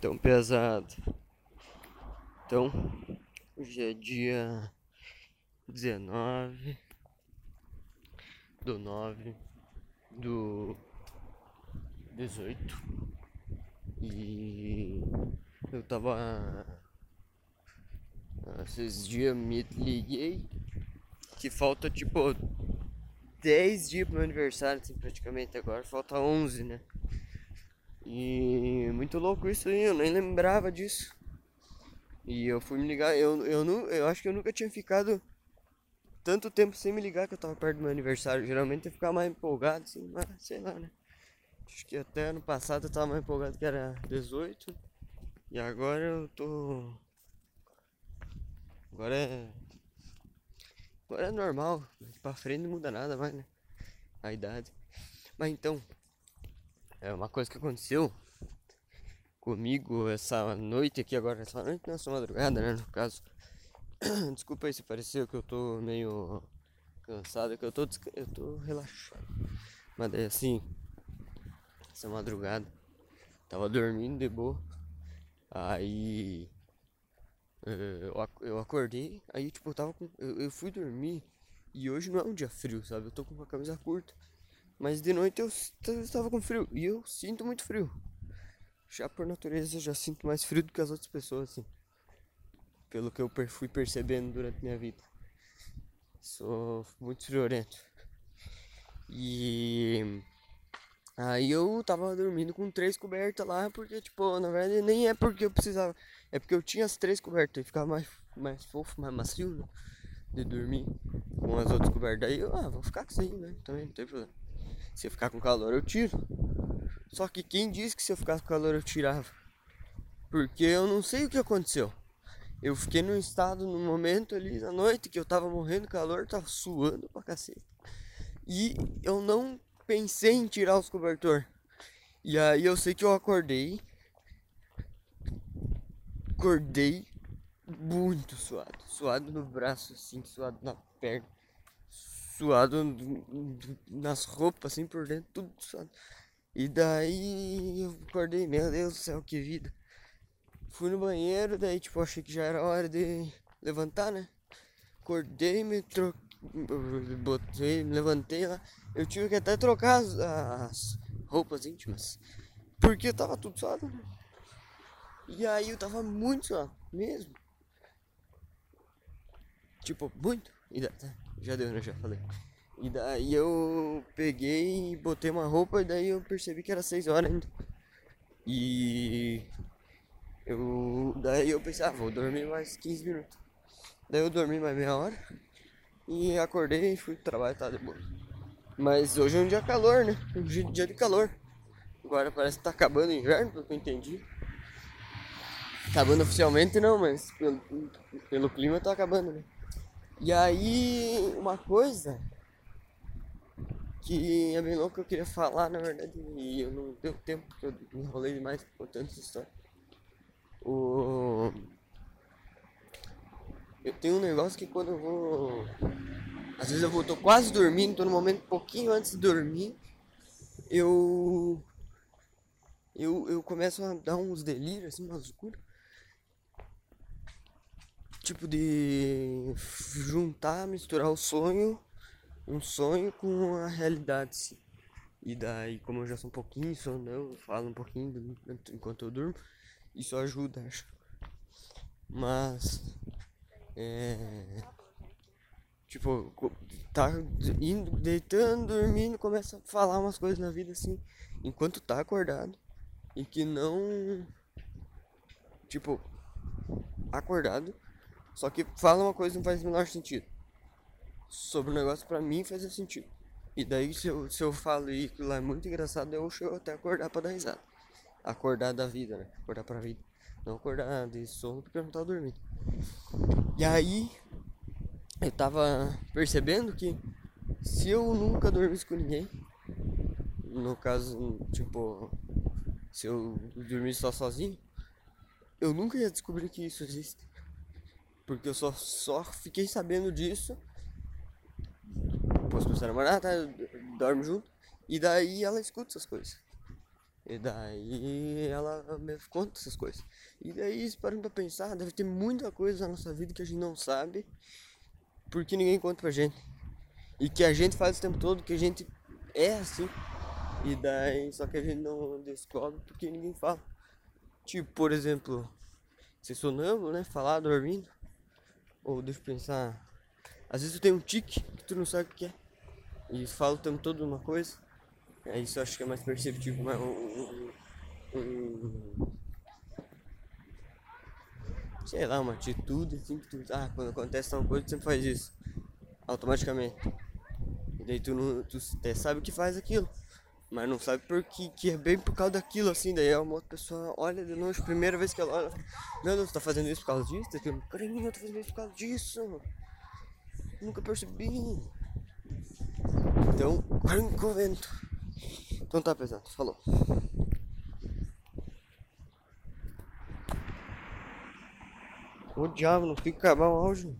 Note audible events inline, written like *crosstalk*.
tão pesado. Então, hoje é dia 19 do 9 do 18 e eu tava esses dias me liguei que falta tipo 10 dias pro meu aniversário, assim, praticamente agora, falta 11, né? E muito louco isso aí, eu nem lembrava disso. E eu fui me ligar, eu, eu, não, eu acho que eu nunca tinha ficado tanto tempo sem me ligar que eu tava perto do meu aniversário. Geralmente eu ficava mais empolgado, assim, mas sei lá, né? Acho que até ano passado eu tava mais empolgado que era 18. E agora eu tô. Agora é. Agora é normal. Pra frente não muda nada mais, né? A idade. Mas então, é uma coisa que aconteceu comigo essa noite aqui agora, essa noite não, essa madrugada, né, no caso. *coughs* Desculpa aí se pareceu que eu tô meio cansado, que eu tô, eu tô relaxado. Mas é assim, essa madrugada, tava dormindo de boa. Aí eh, eu acordei, aí tipo, eu tava com. Eu, eu fui dormir e hoje não é um dia frio, sabe? Eu tô com uma camisa curta. Mas de noite eu estava com frio. E eu sinto muito frio. Já por natureza eu já sinto mais frio do que as outras pessoas, assim. Pelo que eu fui percebendo durante minha vida. Sou muito friorento. E aí eu tava dormindo com três cobertas lá, porque tipo, na verdade nem é porque eu precisava. É porque eu tinha as três cobertas e ficava mais, mais fofo, mais macio, né? De dormir com as outras cobertas. Aí eu, ah, vou ficar com isso aí, né? Também não tem problema. Se eu ficar com calor, eu tiro. Só que quem disse que se eu ficasse com calor, eu tirava? Porque eu não sei o que aconteceu. Eu fiquei num estado, num momento ali na noite, que eu tava morrendo de calor, tava suando pra cacete. E eu não pensei em tirar os cobertor. E aí eu sei que eu acordei. Acordei muito suado. Suado no braço, assim, suado na perna suado nas roupas, assim por dentro, tudo suado. E daí eu acordei, meu Deus do céu, que vida. Fui no banheiro, daí tipo, achei que já era hora de levantar, né? Acordei, me troquei, botei, me levantei lá. Eu tive que até trocar as, as roupas íntimas. Porque tava tudo suado, né? E aí eu tava muito suado, mesmo. Tipo, muito. E daí, já deu, né? Já falei. E daí eu peguei e botei uma roupa e daí eu percebi que era 6 horas ainda. E eu daí eu pensei, ah, vou dormir mais 15 minutos. Daí eu dormi mais meia hora e acordei e fui pro trabalho, tá de boa. Mas hoje é um dia calor, né? Um dia de calor. Agora parece que tá acabando o inverno, pelo que eu entendi. Acabando oficialmente não, mas pelo, pelo clima tá acabando, né? E aí, uma coisa que é bem louco que eu queria falar, na verdade, e eu não deu tempo, porque eu enrolei demais contando essa história. O... Eu tenho um negócio que quando eu vou. Às vezes eu vou, tô quase dormindo, tô no momento um pouquinho antes de dormir, eu. Eu, eu começo a dar uns delírios, assim, umas loucuras tipo de juntar, misturar o sonho, um sonho com a realidade. Sim. E daí, como eu já sou um pouquinho eu falo um pouquinho enquanto eu durmo, isso ajuda, acho. Mas é tipo, tá indo, deitando, dormindo, começa a falar umas coisas na vida assim, enquanto tá acordado. E que não tipo acordado só que fala uma coisa que não faz o menor sentido. Sobre o negócio pra mim faz sentido. E daí se eu, se eu falo e aquilo lá é muito engraçado, eu chego até acordar pra dar risada. Acordar da vida, né? Acordar pra vida. Não acordar de sono porque eu não tava dormindo. E aí eu tava percebendo que se eu nunca dormisse com ninguém, no caso, tipo, se eu dormisse só sozinho, eu nunca ia descobrir que isso existe. Porque eu só, só fiquei sabendo disso. Posso pensar namorada, tá, dorme junto. E daí ela escuta essas coisas. E daí ela me conta essas coisas. E daí, parando pra pensar, deve ter muita coisa na nossa vida que a gente não sabe, porque ninguém conta pra gente. E que a gente faz o tempo todo, que a gente é assim. E daí, só que a gente não descobre porque ninguém fala. Tipo, por exemplo, ser sonâmbulo, né? Falar dormindo. Ou deixa eu pensar. Às vezes tu tem um tique que tu não sabe o que é. E fala o tempo todo uma coisa. É isso eu acho que é mais perceptível, mas um, um, sei lá, uma atitude assim que tu. Ah, quando acontece uma coisa, tu sempre faz isso. Automaticamente. E daí tu, não, tu até sabe que faz aquilo. Mas não sabe por que, que é bem por causa daquilo, assim. Daí uma outra pessoa olha de longe, primeira vez que ela olha, meu Deus, tá fazendo isso por causa disso? Caramba, eu tô fazendo isso por causa disso. Nunca percebi. Então, arranca o vento. Então tá, pesado, falou. O diabo, não fica acabar o áudio.